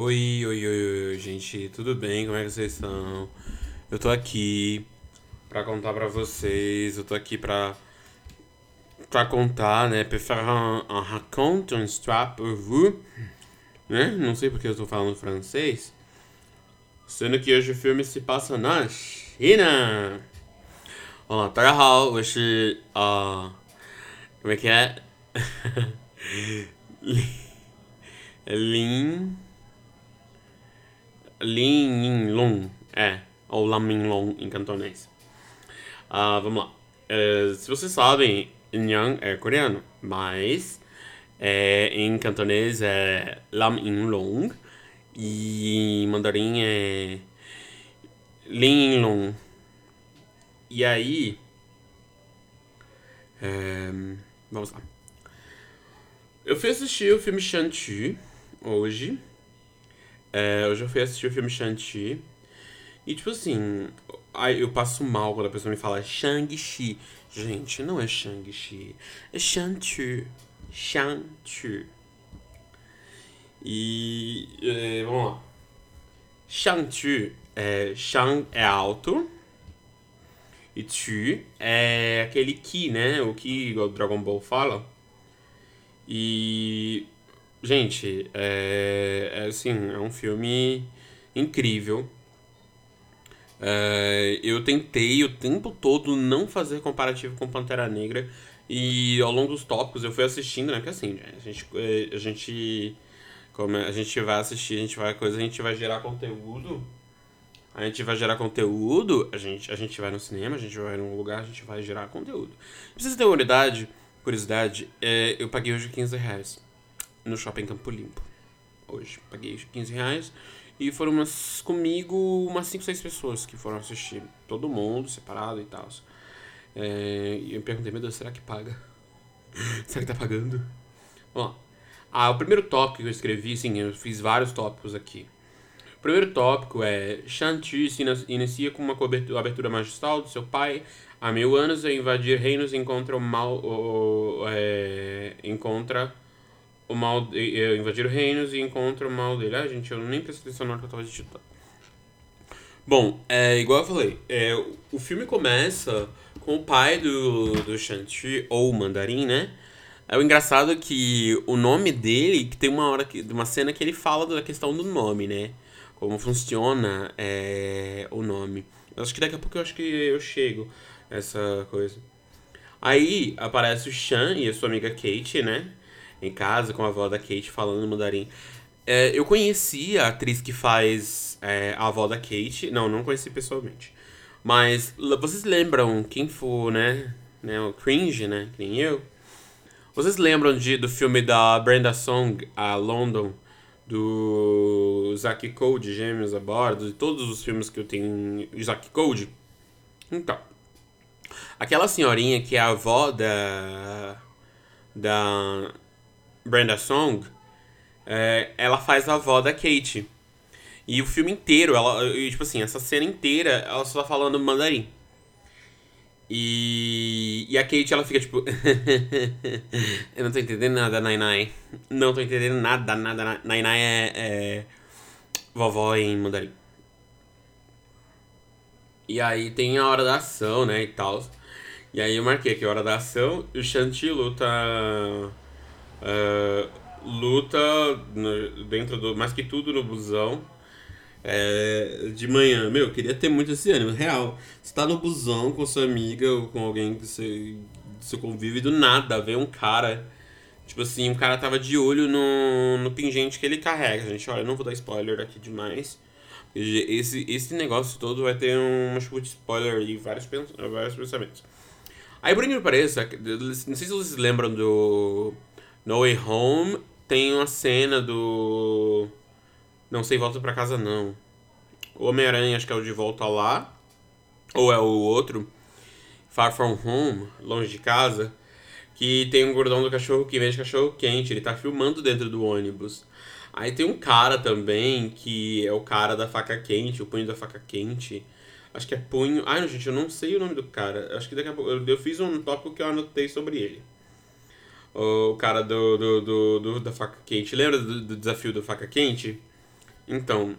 Oi, oi, oi, oi, gente, tudo bem? Como é que vocês estão? Eu tô aqui pra contar pra vocês, eu tô aqui pra, pra contar, né? Pra faire un, un raconte, une histoire pour vous, né? Não sei porque eu tô falando francês. Sendo que hoje o filme se passa na China. 哦，大家好，我是啊，como é que é? Lin Lin Yin Long, é, ou Lam Min Long em cantonês. Ah, vamos lá. É, se vocês sabem, Yang é coreano, mas é, em cantonês é Lam Yin Long e em mandarim é Lin Long. E aí. É, vamos lá. Eu fui assistir o filme Shang-Chi hoje. É, eu já fui assistir o filme Shang-Chi. E tipo assim, eu passo mal quando a pessoa me fala Shang-Chi. Gente, não é Shang-Chi. É Shang-Chi. Shang-Chi. E. É, vamos lá. Shang-Chi. É, Shang é alto. E Chu é aquele Ki, né? O igual o Dragon Ball fala. E. Gente, é, é assim, é um filme incrível. É, eu tentei o tempo todo não fazer comparativo com Pantera Negra. E ao longo dos tópicos eu fui assistindo, né? Porque assim, a gente. A gente como a gente vai assistir, a gente vai coisa, a gente vai gerar conteúdo a gente vai gerar conteúdo, a gente, a gente vai no cinema, a gente vai num lugar, a gente vai gerar conteúdo. Pra vocês terem uma unidade, curiosidade, é, eu paguei hoje 15 reais no shopping Campo Limpo. Hoje, paguei 15 reais. E foram umas, comigo umas 5, 6 pessoas que foram assistir. Todo mundo, separado e tal. É, e eu perguntei, meu Deus, será que paga? será que tá pagando? Ó, ah, o primeiro tópico que eu escrevi, sim, eu fiz vários tópicos aqui. O primeiro tópico é Shanti se inicia com uma abertura magistral do seu pai. Há mil anos, a invadir reinos encontra o mal... O, é, encontra o mal... É, invadir reinos e encontra o mal dele. Ah, gente, eu nem prestei atenção na que eu tava digitando. Bom, é, igual eu falei, é, o filme começa com o pai do, do Shanti, ou Mandarim, né? É o engraçado que o nome dele, que tem uma hora, que, uma cena que ele fala da questão do nome, né? como funciona é, o nome. Acho que daqui a pouco eu acho que eu chego essa coisa. Aí aparece o Chan e a sua amiga Kate, né? Em casa com a avó da Kate falando mandarim. É, eu conheci a atriz que faz é, a avó da Kate. Não, não conheci pessoalmente. Mas vocês lembram quem for, né? né o Cringe, né? Que nem eu. Vocês lembram de, do filme da Brenda Song, a London? do Zack Code, Gêmeos a Bordo, de todos os filmes que eu tenho Zack Code. Então, aquela senhorinha que é a avó da da Brenda Song, é, ela faz a avó da Kate. E o filme inteiro, ela, tipo assim, essa cena inteira, ela só tá falando mandarim. E, e a Kate, ela fica tipo. eu não tô entendendo nada, Nainai. Não tô entendendo nada, nada. Nainai é, é. Vovó em mandarim. E aí tem a hora da ação, né? E tal. E aí eu marquei aqui a hora da ação. E o Shanti luta. Uh, luta no, dentro do. Mais que tudo no busão é, de manhã. Meu, queria ter muito esse ânimo. Real. Você tá no busão com sua amiga ou com alguém que você, você convive do nada, vê um cara. Tipo assim, um cara tava de olho no, no pingente que ele carrega. Gente, olha, eu não vou dar spoiler aqui demais. Esse, esse negócio todo vai ter uma chuva de spoiler e vários, vários pensamentos. Aí, por incrível que pareça, não sei se vocês lembram do No Way Home, tem uma cena do não sei, volta para casa não. O Homem-Aranha acho que é o de volta lá. Ou é o outro. Far From Home, longe de casa. Que tem um gordão do cachorro que vende cachorro quente. Ele tá filmando dentro do ônibus. Aí tem um cara também que é o cara da faca quente, o punho da faca quente. Acho que é punho. Ai, gente, eu não sei o nome do cara. Acho que daqui a pouco. Eu, eu fiz um tópico que eu anotei sobre ele. O cara do, do, do, do da faca quente. Lembra do, do desafio da faca quente? Então,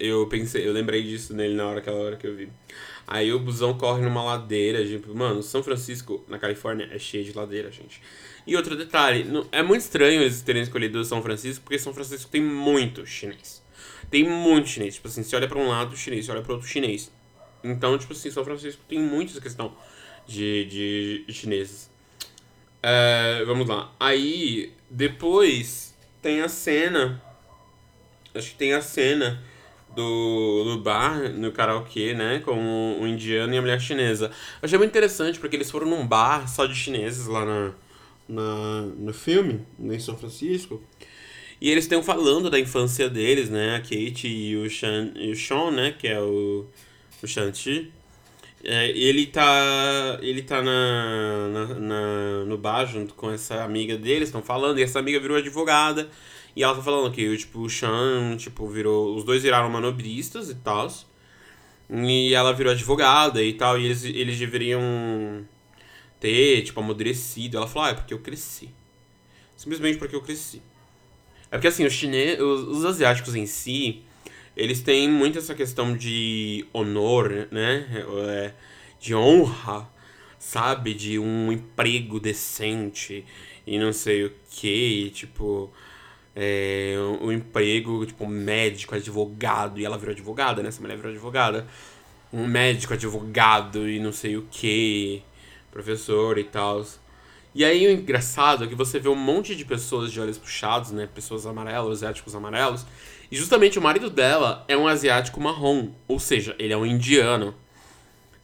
eu pensei, eu lembrei disso nele na hora, aquela hora que eu vi. Aí o busão corre numa ladeira, tipo, mano, São Francisco, na Califórnia, é cheio de ladeira, gente. E outro detalhe, é muito estranho eles terem escolhido São Francisco, porque São Francisco tem muito chinês. Tem muito chinês. Tipo assim, você olha pra um lado chinês, você olha pra outro chinês. Então, tipo assim, São Francisco tem muita questão de, de chineses. É, vamos lá. Aí, depois, tem a cena. Acho que tem a cena do, do bar, no karaokê, né? Com o, o indiano e a mulher chinesa. Eu achei muito interessante, porque eles foram num bar só de chineses lá na, na, no filme, em São Francisco. E eles estão falando da infância deles, né? A Kate e o, Sean, e o Sean, né? Que é o, o Shanti. É, ele tá, ele tá na, na, na, no bar junto com essa amiga deles, estão falando, e essa amiga virou advogada. E ela tá falando que tipo, o Sean, tipo, virou. Os dois viraram manobristas e tal. E ela virou advogada e tal. E eles, eles deveriam ter, tipo, amadurecido. Ela falou, ah, é porque eu cresci. Simplesmente porque eu cresci. É porque assim, os, chine... os, os asiáticos em si, eles têm muito essa questão de honor, né? É, de honra, sabe? De um emprego decente e não sei o que, tipo. É, um, emprego, tipo, médico, advogado, e ela virou advogada, né? Essa mulher virou advogada. Um médico, advogado e não sei o que professor e tal. E aí o engraçado é que você vê um monte de pessoas de olhos puxados, né? Pessoas amarelas, asiáticos amarelos. E justamente o marido dela é um asiático marrom. Ou seja, ele é um indiano.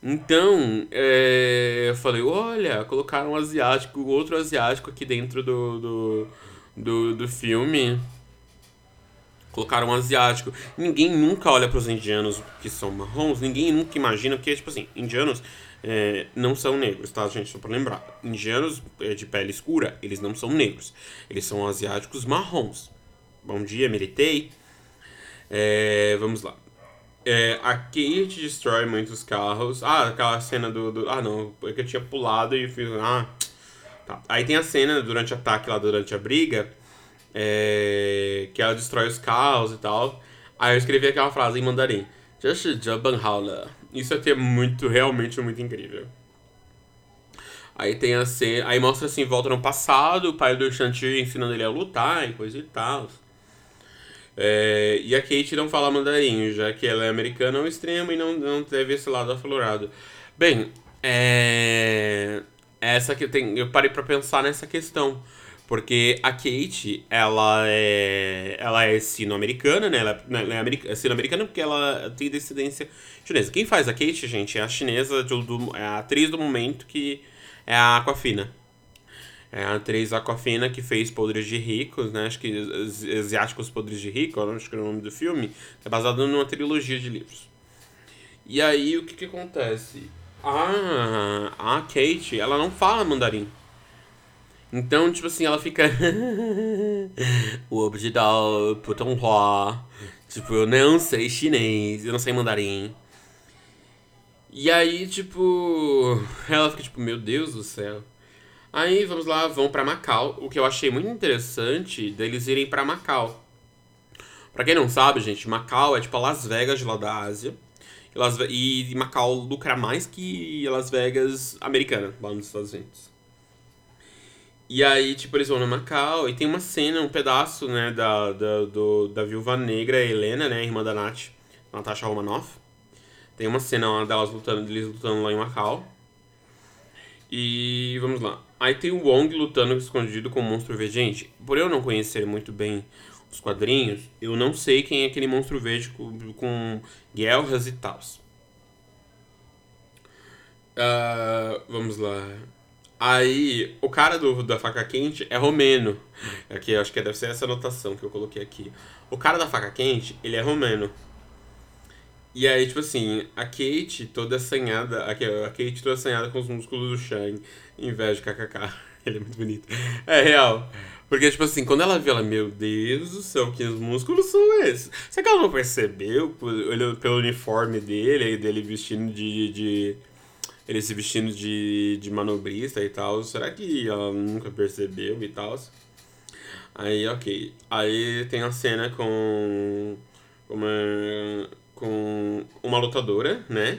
Então, é, eu falei, olha, colocaram um asiático, outro asiático aqui dentro do, do, do, do filme. Colocaram um asiático. Ninguém nunca olha para os indianos que são marrons, ninguém nunca imagina que, tipo assim, indianos é, não são negros, tá, gente? Só pra lembrar. Indianos é, de pele escura, eles não são negros. Eles são asiáticos marrons. Bom dia, militei. É, vamos lá. É, a Kate destrói muitos carros. Ah, aquela cena do, do. ah, não, é que eu tinha pulado e fiz. Ah, tá. Aí tem a cena durante o ataque lá, durante a briga, é, que ela destrói os carros e tal. Aí eu escrevi aquela frase em mandarim: Just Jabanhaula. Isso aqui é muito, realmente muito incrível. Aí tem a cena. Aí mostra assim, volta no passado, o pai do Shanti ensinando ele a lutar e coisa e tal. É, e a Kate não fala mandarim, já que ela é americana ao extremo e não, não teve esse lado aflorado. Bem, é, essa que tem, eu parei para pensar nessa questão. Porque a Kate, ela é, ela é sino-americana, né? Ela, né, é, é sino-americana porque ela tem descendência chinesa. Quem faz a Kate, gente, é a chinesa, do, do, é a atriz do momento que é a Aquafina. É a atriz Aquafina que fez Podres de Ricos, né? Acho que Asiáticos Podres de Rico, acho que é o nome do filme. É baseado numa trilogia de livros. E aí, o que que acontece? A, a Kate, ela não fala mandarim. Então, tipo assim, ela fica. o objedal putonghua. Tipo, eu não sei chinês, eu não sei mandarim. E aí, tipo. Ela fica tipo, meu Deus do céu. Aí, vamos lá, vão para Macau. O que eu achei muito interessante deles irem para Macau. Pra quem não sabe, gente, Macau é tipo a Las Vegas de lá da Ásia. E, Las... e Macau lucra mais que Las Vegas americana, lá nos Estados Unidos. E aí, tipo, eles vão no Macau e tem uma cena, um pedaço, né, da, da, do, da viúva negra, Helena, né, irmã da Nath, Natasha Romanoff. Tem uma cena delas lutando, eles lutando lá em Macau. E vamos lá. Aí tem o Wong lutando escondido com o monstro verde. Gente, por eu não conhecer muito bem os quadrinhos, eu não sei quem é aquele monstro verde com, com guerras e tal. Uh, vamos lá. Aí, o cara do, da faca quente é romeno. Aqui, acho que deve ser essa anotação que eu coloquei aqui. O cara da faca quente, ele é romeno. E aí, tipo assim, a Kate toda assanhada, a Kate toda assanhada com os músculos do Shang, em vez de kkk. Ele é muito bonito. É real. Porque, tipo assim, quando ela viu, ela, meu Deus do céu, que os músculos são esses? Será que ela não percebeu pelo uniforme dele, dele vestindo de, de ele se vestindo de, de manobrista e tal. Será que ela nunca percebeu e tal? Aí, ok. Aí tem a cena com uma, com uma lutadora, né?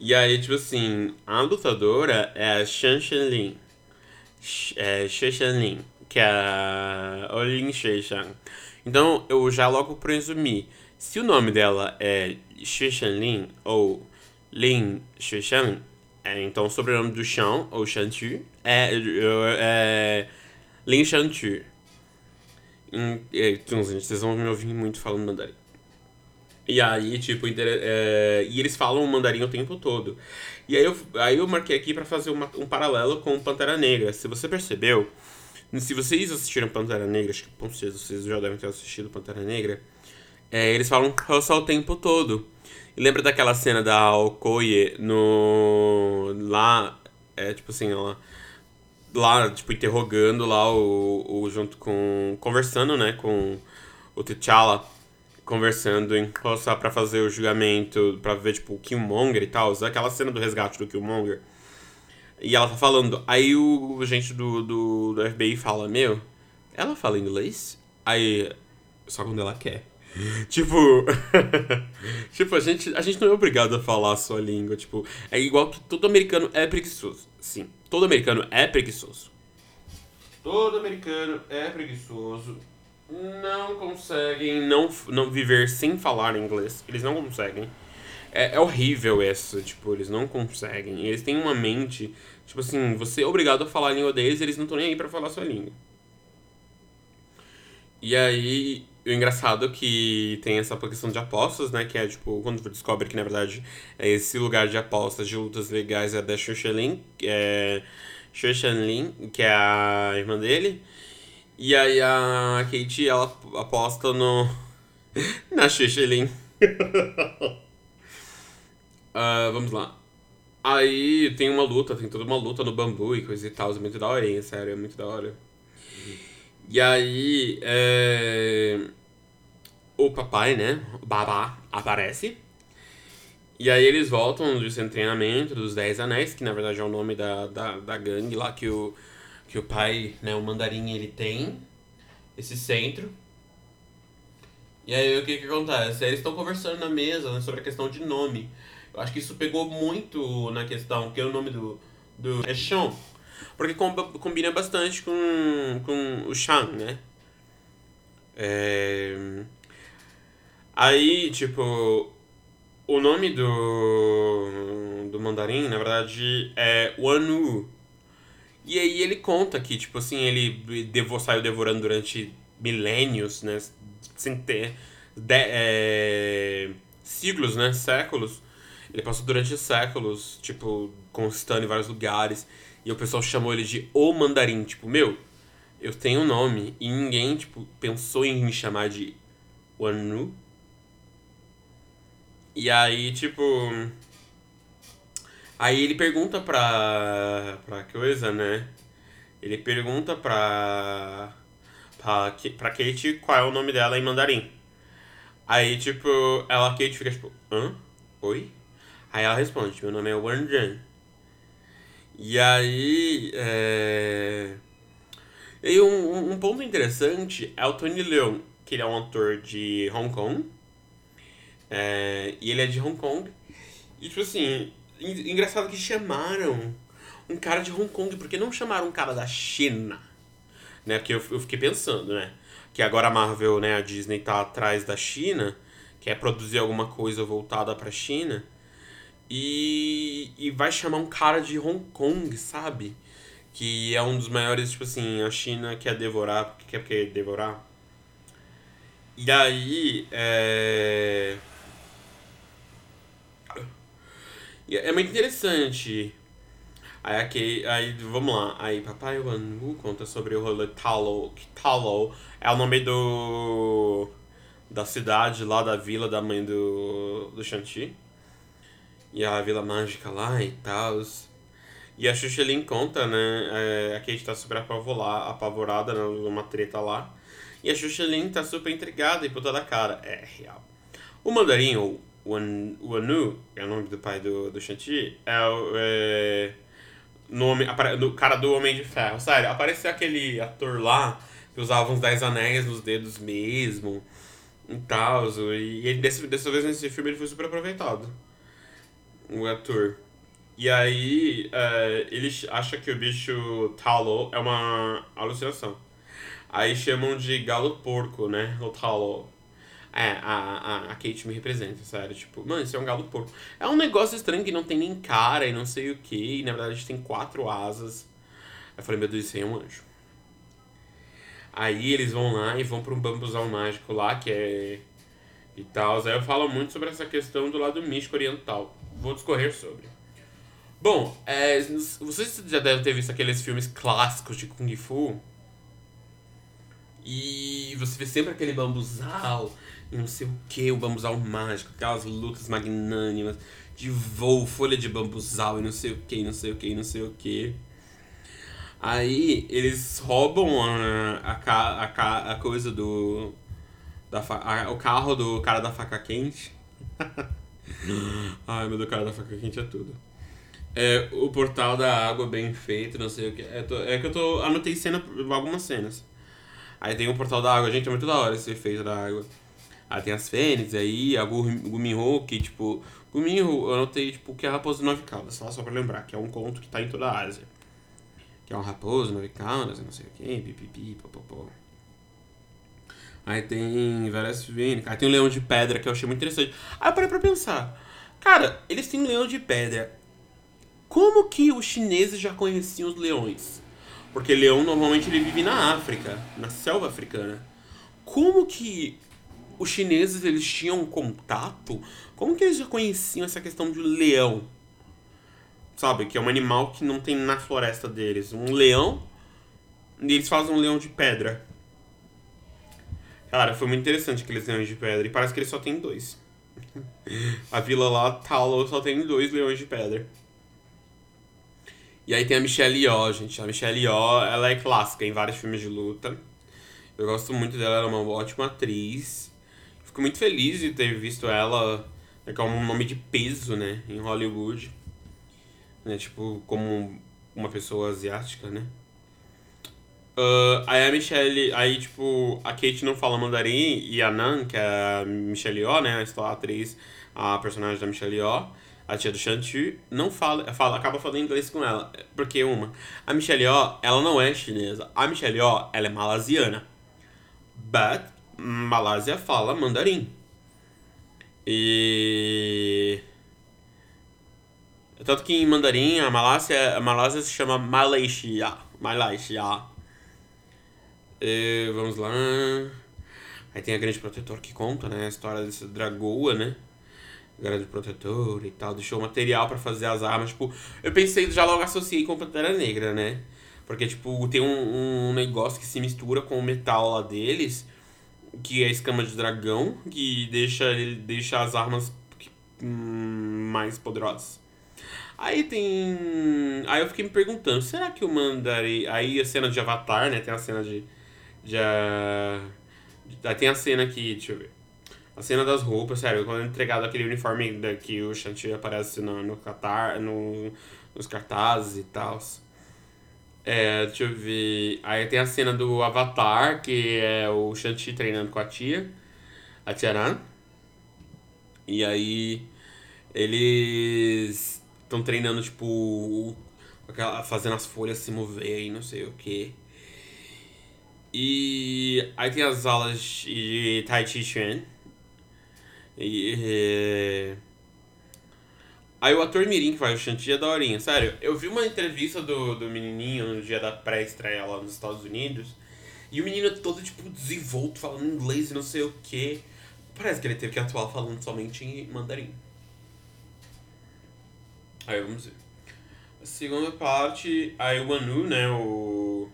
E aí, tipo assim, a lutadora é a Shan Shenlin. É, She Shenlin, que é a Olin Sheishan. Então, eu já logo presumi. Se o nome dela é She Shenlin ou Lin Sheishan, é, então o sobrenome do Shan, ou Shantu, é, é Lin Shantu. Então, vocês vão me ouvir muito falando mandarim. E aí, tipo, é, e eles falam mandarim o tempo todo. E aí eu, aí eu marquei aqui para fazer uma, um paralelo com Pantera Negra. Se você percebeu, se vocês assistiram Pantera Negra, acho que com certeza vocês já devem ter assistido Pantera Negra, é, eles falam só o tempo todo. E lembra daquela cena da Okoye no. lá. É tipo assim, ela. Lá, tipo, interrogando lá o, o. junto com. conversando, né, com o T'Challa conversando em só para fazer o julgamento, para ver, tipo, o Killmonger e tal, aquela cena do resgate do Killmonger. E ela tá falando, aí o, o gente do, do, do FBI fala, meu, ela fala inglês? Aí, só quando ela quer. tipo, tipo, a gente, a gente não é obrigado a falar a sua língua, tipo, é igual que todo americano é preguiçoso. Sim, todo americano é preguiçoso. Todo americano é preguiçoso não conseguem não, não viver sem falar inglês. Eles não conseguem. É, é horrível isso, tipo, eles não conseguem. Eles têm uma mente, tipo assim, você é obrigado a falar a língua deles eles não estão nem aí pra falar a sua língua. E aí, o engraçado é que tem essa questão de apostas, né? Que é, tipo, quando você descobre que, na verdade, é esse lugar de apostas, de lutas legais é da Xuxelin, que é... Xuxanlin, que é a irmã dele. E aí a Kate, ela aposta no... na Xixelin. uh, vamos lá. Aí tem uma luta, tem toda uma luta no bambu e coisa e tal. É muito da hora, sério, é muito da hora. E aí, é... o papai, né, o babá, aparece. E aí eles voltam do seu treinamento dos Dez Anéis, que na verdade é o nome da, da, da gangue lá que o que o pai, né, o mandarim, ele tem esse centro. E aí o que que acontece? Eles estão conversando na mesa né, sobre a questão de nome. Eu acho que isso pegou muito na questão, que é o nome do, do é Sean. Porque combina bastante com, com o Shan, né? É... Aí, tipo, o nome do, do mandarim, na verdade, é Wanu. E aí ele conta que, tipo assim, ele devo, saiu devorando durante milênios, né? Sem ter. De, é, siglos, né? Séculos. Ele passou durante séculos, tipo, conquistando em vários lugares. E o pessoal chamou ele de O Mandarim. Tipo, meu, eu tenho um nome e ninguém, tipo, pensou em me chamar de Wanu. E aí, tipo. Aí ele pergunta pra. pra coisa, né? Ele pergunta pra. pra, pra Kate qual é o nome dela em mandarim. Aí, tipo, ela, Kate, fica tipo, hã? Oi? Aí ela responde, meu nome é Wan Jan. E aí. É... E um, um ponto interessante é o Tony Leung, que ele é um ator de Hong Kong. É... E ele é de Hong Kong. E, tipo assim, Engraçado que chamaram um cara de Hong Kong, porque não chamaram um cara da China? Né? Porque eu, eu fiquei pensando, né? Que agora a Marvel, né, a Disney tá atrás da China, quer produzir alguma coisa voltada pra China. E, e vai chamar um cara de Hong Kong, sabe? Que é um dos maiores, tipo assim, a China quer devorar, quer, quer devorar. E aí, é... é muito interessante. Aí, aqui, aí vamos lá. Aí Papai Wanu conta sobre o rolê Talo. Que Talo é o nome do. da cidade lá da vila da mãe do. do Shanti. E a vila mágica lá e tal. E a Xuxelin conta, né? É, a Kate tá super apavorada né, numa treta lá. E a Xuxelin tá super intrigada e puta da cara. É real. O mandarim, ou o Anu, é o nome do pai do, do Shanti, é o. É, no cara do Homem de Ferro. Sério, apareceu aquele ator lá que usava uns 10 anéis nos dedos mesmo. e tal. E ele, dessa, dessa vez nesse filme ele foi super aproveitado. O ator. E aí, é, ele acha que o bicho Talo é uma alucinação. Aí chamam de galo porco, né? O Talo. É, a, a, a Kate me representa, sério. Tipo, mano, isso é um galo porco. É um negócio estranho que não tem nem cara e não sei o que. E na verdade tem quatro asas. Eu falei, meu Deus, isso aí é um anjo. Aí eles vão lá e vão para um bambuzal mágico lá, que é. e tal. Aí eu falo muito sobre essa questão do lado místico oriental. Vou discorrer sobre. Bom, é, vocês já devem ter visto aqueles filmes clássicos de Kung Fu. E você vê sempre aquele bambuzal não sei o que, o bambuzal mágico, aquelas lutas magnânimas de voo, folha de bambuzal e não sei o que, não sei o que, não sei o que. Aí eles roubam a, a, a, a coisa do. Da, a, o carro do cara da faca quente. Ai, meu do cara da faca quente é tudo. É, o portal da água bem feito, não sei o que. É, tô, é que eu tô. Anotei cena, algumas cenas. Aí tem o portal da água, gente, é muito da hora esse efeito da água. Aí tem as fênix aí, a Guminho, que tipo. Guminho, eu anotei tipo que é a raposa de nove caudas, só, só pra lembrar, que é um conto que tá em toda a Ásia. Que é um raposo, nove caudas, não sei o que, pipipi, popopó. Aí tem várias fênix. Aí tem o leão de pedra, que eu achei muito interessante. Aí eu parei pra pensar. Cara, eles têm leão de pedra. Como que os chineses já conheciam os leões? Porque leão normalmente ele vive na África, na selva africana. Como que os chineses eles tinham contato, como que eles já conheciam essa questão de leão? Sabe, que é um animal que não tem na floresta deles. Um leão, e eles fazem um leão de pedra. Cara, foi muito interessante aqueles leões de pedra. E parece que eles só tem dois. A vila lá, Talo, só tem dois leões de pedra. E aí tem a Michelle Yeoh, gente. A Michelle Yeoh, ela é clássica em vários filmes de luta. Eu gosto muito dela, ela é uma ótima atriz fico muito feliz de ter visto ela né, com um nome de peso, né, em Hollywood. Né, tipo, como uma pessoa asiática, né. Uh, aí a Michelle, aí tipo, a Kate não fala mandarim e a Nan, que é a Michelle Yeoh, né, a atriz, a personagem da Michelle Yeoh, a tia do Shanti, não fala, fala, acaba falando inglês com ela. Porque uma, a Michelle Yeoh, ela não é chinesa. A Michelle Yeoh, ela é malasiana. But Malásia fala mandarim. E. Tanto que em mandarim a Malásia, a Malásia se chama Malaysia. Malaysia. E, vamos lá. Aí tem a Grande Protetor que conta, né? A história dessa dragoa, né? Grande Protetor e tal. Deixou material para fazer as armas. Tipo, eu pensei, já logo associei com Pantera Negra, né? Porque, tipo, tem um, um negócio que se mistura com o metal lá deles que é a escama de dragão, que deixa, ele deixa as armas hum, mais poderosas. Aí tem. Aí eu fiquei me perguntando, será que o Mandarim. Aí a cena de Avatar, né? Tem a cena de. de Aí tem a cena aqui, deixa eu ver. A cena das roupas, sério, quando é entregado aquele uniforme que o Shanti aparece no, no, catar, no, nos cartazes e tal. É, deixa eu ver. Aí tem a cena do Avatar, que é o Shanti treinando com a tia, a Tiaran. E aí eles estão treinando, tipo, fazendo as folhas se moverem, não sei o que. E aí tem as aulas de Tai Chi Chuan. E, Aí o ator Mirim que faz o Shanti é daorinha. Sério, eu vi uma entrevista do, do menininho no dia da pré-estreia lá nos Estados Unidos. E o menino todo, tipo, desenvolto, falando inglês e não sei o que. Parece que ele teve que atuar falando somente em mandarim. Aí vamos ver. A segunda parte, aí o Manu, né, o...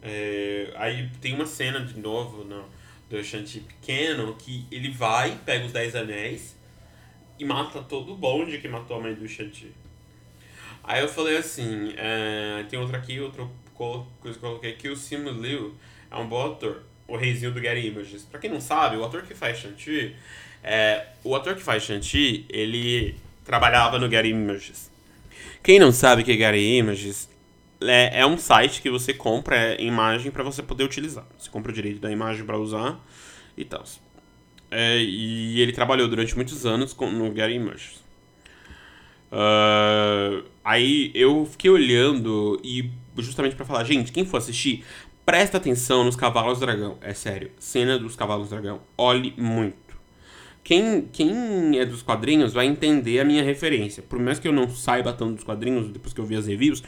É, aí tem uma cena de novo no, do Shanti pequeno que ele vai, pega os Dez Anéis e mata todo o bonde que matou a mãe do Shanti. Aí eu falei assim, é, tem outra aqui, outra coisa que eu coloquei aqui, o Simu Liu é um bom ator, o reizinho do Gary Images. Pra quem não sabe, o ator que faz Shanti, é, o ator que faz Shanti, ele trabalhava no Gary Images. Quem não sabe o que é Gary Images, é, é um site que você compra imagem para você poder utilizar. Você compra o direito da imagem para usar e tal. É, e ele trabalhou durante muitos anos com, no Gary Mush. Uh, aí eu fiquei olhando e justamente para falar, gente, quem for assistir, presta atenção nos Cavalos Dragão. É sério, cena dos Cavalos Dragão. Olhe muito. Quem, quem é dos quadrinhos vai entender a minha referência. Por mais que eu não saiba tanto dos quadrinhos, depois que eu vi as reviews,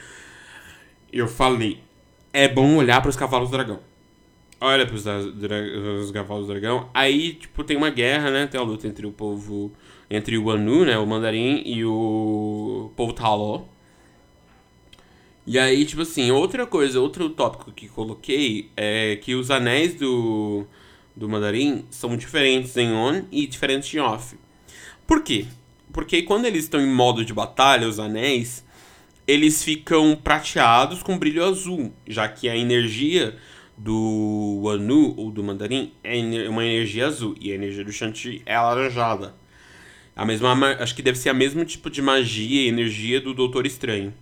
eu falei, é bom olhar para os Cavalos Dragão. Olha para os Cavalos Dragão. Aí, tipo, tem uma guerra, né? Tem a luta entre o povo entre o Anu, né, o Mandarim, e o povo Taló. E aí, tipo assim, outra coisa, outro tópico que coloquei é que os anéis do, do Mandarim são diferentes em on e diferentes em off. Por quê? Porque quando eles estão em modo de batalha, os anéis, eles ficam prateados com brilho azul, já que a energia do Anu ou do Mandarim é uma energia azul e a energia do Shanti é alaranjada. A mesma, acho que deve ser a mesmo tipo de magia e energia do Doutor Estranho.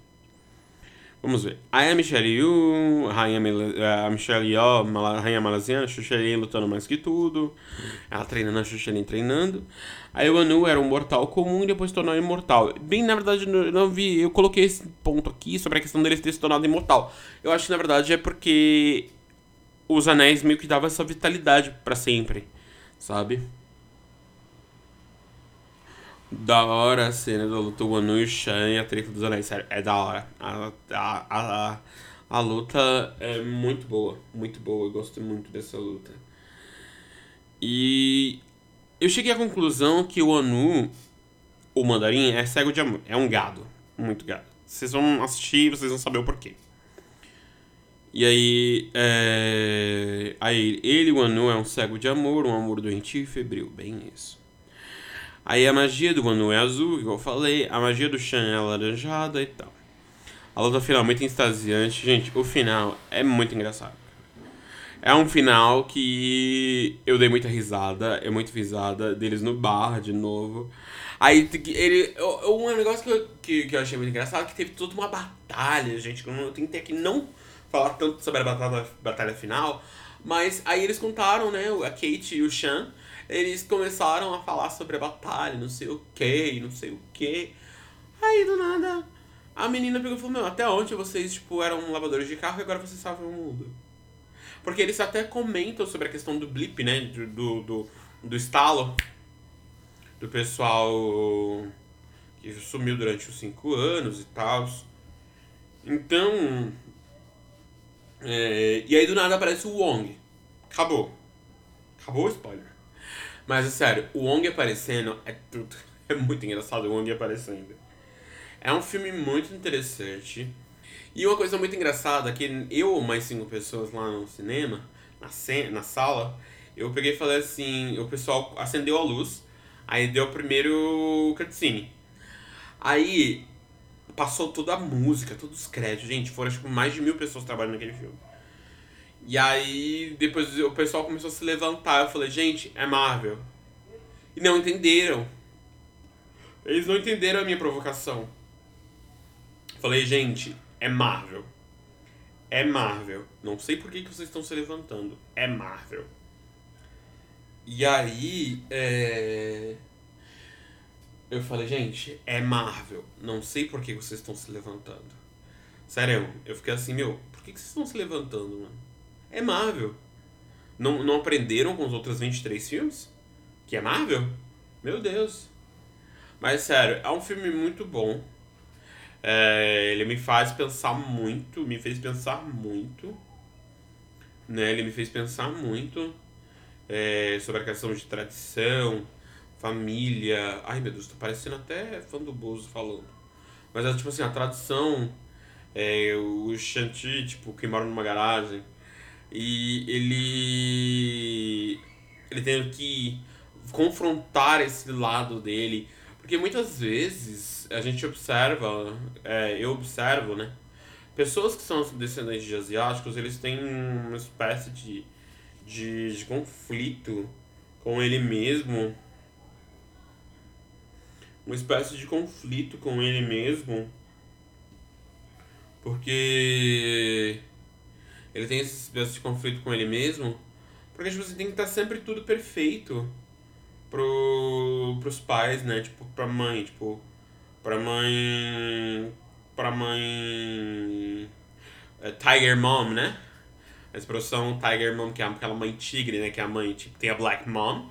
Vamos ver. Aí a Michelle Yu, Rainha a Michelle Yeoh, Rainha Malaziana, a Xuxelin lutando mais que tudo. Ela treinando, a Xuxelin treinando. Aí o Anu era um mortal comum e depois tornou imortal. Bem, na verdade, eu não vi. Eu coloquei esse ponto aqui sobre a questão dele ter se tornado imortal. Eu acho que na verdade é porque os anéis meio que davam essa vitalidade para sempre, sabe? Da hora a cena do luta o Anu e Shan e a treta dos anéis, sério, é da hora. A, a, a, a, luta é muito boa, muito boa, eu gosto muito dessa luta. E eu cheguei à conclusão que o Anu, o mandarim, é cego de amor, é um gado, muito gado. Vocês vão assistir vocês vão saber o porquê. E aí, é... aí ele, o Anu, é um cego de amor, um amor doentio e febril, bem isso. Aí a magia do Manu é azul, igual eu falei. A magia do Shan é alaranjada e tal. A luta final é muito extasiante. Gente, o final é muito engraçado. É um final que eu dei muita risada. É muito risada deles no bar de novo. Aí ele. Um negócio que eu, que, que eu achei muito engraçado é que teve toda uma batalha, gente. Eu tentei aqui não falar tanto sobre a batalha, batalha final. Mas aí eles contaram, né? A Kate e o Shan eles começaram a falar sobre a batalha, não sei o que, não sei o que. Aí do nada a menina pegou e falou: Meu, até ontem vocês tipo, eram lavadores de carro e agora vocês salvam o mundo. Porque eles até comentam sobre a questão do blip, né? Do, do, do, do estalo. Do pessoal que sumiu durante os cinco anos e tal. Então. É, e aí do nada aparece o Wong. Acabou. Acabou o spoiler. Mas é sério, o Wong aparecendo é tudo. É muito engraçado o Wong aparecendo. É um filme muito interessante. E uma coisa muito engraçada é que eu mais cinco pessoas lá no cinema, na, na sala, eu peguei e falei assim, o pessoal acendeu a luz, aí deu o primeiro cutscene. Aí passou toda a música, todos os créditos. Gente, foram tipo mais de mil pessoas trabalhando naquele filme. E aí, depois o pessoal começou a se levantar. Eu falei, gente, é Marvel. E não entenderam. Eles não entenderam a minha provocação. Falei, gente, é Marvel. É Marvel. Não sei por que, que vocês estão se levantando. É Marvel. E aí, é... eu falei, gente, é Marvel. Não sei por que vocês estão se levantando. Sério, eu fiquei assim, meu, por que, vocês estão se levantando, mano? é Marvel. Não, não aprenderam com os outros 23 filmes? Que é Marvel? Meu Deus. Mas sério, é um filme muito bom. É, ele me faz pensar muito, me fez pensar muito. Né? Ele me fez pensar muito é, sobre a questão de tradição, família. Ai meu Deus, tô parecendo até fã do Bozo falando. Mas é tipo assim, a tradição, é, o Shanti, tipo, que mora numa garagem e ele. Ele tem que confrontar esse lado dele. Porque muitas vezes a gente observa, é, eu observo, né? Pessoas que são descendentes de asiáticos, eles têm uma espécie de, de, de conflito com ele mesmo. Uma espécie de conflito com ele mesmo. Porque ele tem esse conflito com ele mesmo. Porque, tipo, você tem que estar sempre tudo perfeito. pro, pros pais, né? Tipo, pra mãe, tipo, pra mãe. Pra mãe. É, Tiger Mom, né? A expressão Tiger Mom, que é aquela mãe tigre, né? Que é a mãe, tipo, tem a Black Mom,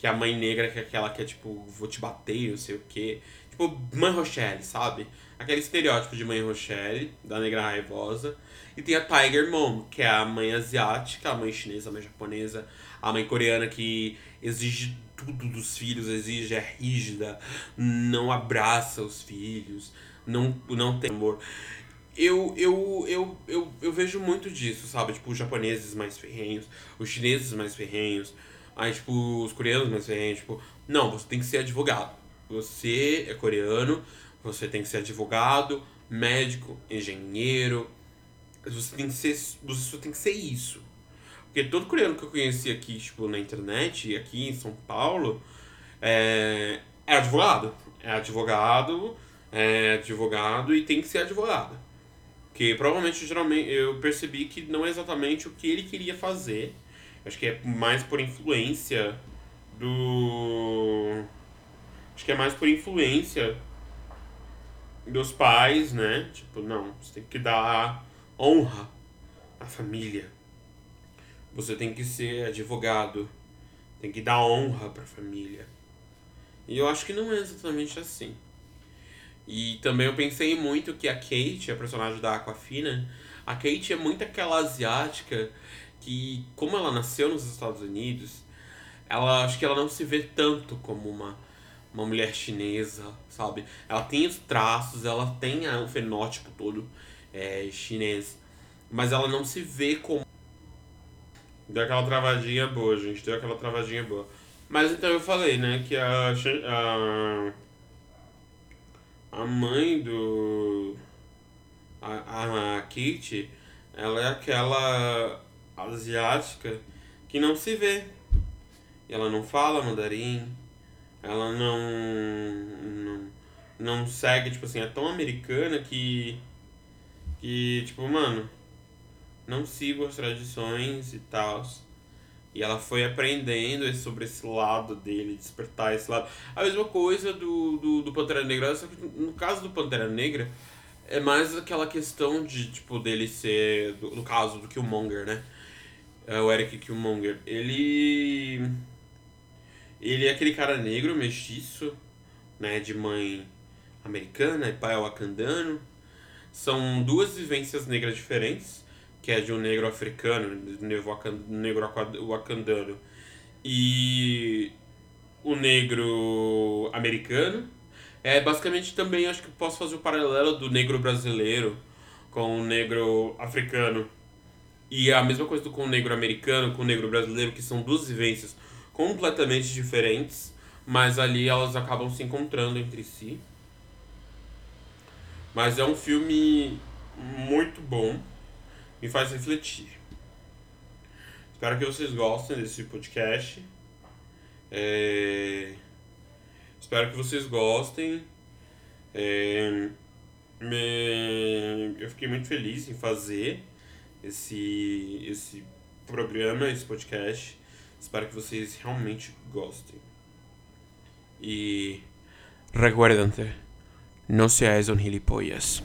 que é a mãe negra, que é aquela que é tipo, vou te bater, não sei o quê. Tipo, Mãe Rochelle, sabe? Aquele estereótipo de Mãe Rochelle, da negra raivosa. E tem a Tiger Mom, que é a mãe asiática, a mãe chinesa, a mãe japonesa, a mãe coreana que exige tudo dos filhos, exige, é rígida, não abraça os filhos, não, não tem amor. Eu, eu, eu, eu, eu vejo muito disso, sabe? Tipo, os japoneses mais ferrenhos, os chineses mais ferrenhos, aí, tipo, os coreanos mais ferrenhos, tipo, não, você tem que ser advogado. Você é coreano, você tem que ser advogado, médico, engenheiro. Você tem que ser, você tem que ser isso. Porque todo coreano que eu conheci aqui, tipo, na internet, aqui em São Paulo, é, é advogado. É advogado, é advogado e tem que ser advogado. Que provavelmente, geralmente, eu percebi que não é exatamente o que ele queria fazer. Acho que é mais por influência do. Acho que é mais por influência dos pais, né? Tipo, não, você tem que dar honra à família você tem que ser advogado, tem que dar honra para a família. E eu acho que não é exatamente assim. E também eu pensei muito que a Kate, a personagem da Aquafina, a Kate é muito aquela asiática que, como ela nasceu nos Estados Unidos, ela acho que ela não se vê tanto como uma, uma mulher chinesa, sabe? Ela tem os traços, ela tem o fenótipo todo é, chinês, mas ela não se vê como Deu aquela travadinha boa, gente. Deu aquela travadinha boa. Mas então eu falei, né, que a. A, a mãe do. A, a Kate, ela é aquela asiática que não se vê. Ela não fala mandarim. Ela não. Não, não segue, tipo assim, é tão americana que. Que, tipo, mano não sigo as tradições e tal. E ela foi aprendendo sobre esse lado dele, despertar esse lado. A mesma coisa do, do, do Pantera Negra, só que no caso do Pantera Negra, é mais aquela questão de, tipo, dele ser, do, no caso do Killmonger, né? É o Eric Killmonger. Ele. Ele é aquele cara negro, mestiço, né? De mãe americana e pai wakandano. São duas vivências negras diferentes que é de um negro africano, negro wakandano, e o negro americano. É basicamente também acho que posso fazer o paralelo do negro brasileiro com o negro africano. E a mesma coisa com o negro americano, com o negro brasileiro, que são duas vivências completamente diferentes, mas ali elas acabam se encontrando entre si. Mas é um filme muito bom me faz refletir. Espero que vocês gostem desse podcast. É... Espero que vocês gostem. É... Me... Eu fiquei muito feliz em fazer esse, esse programa, esse podcast. Espero que vocês realmente gostem. E recuerden, no seáis un gilipollas.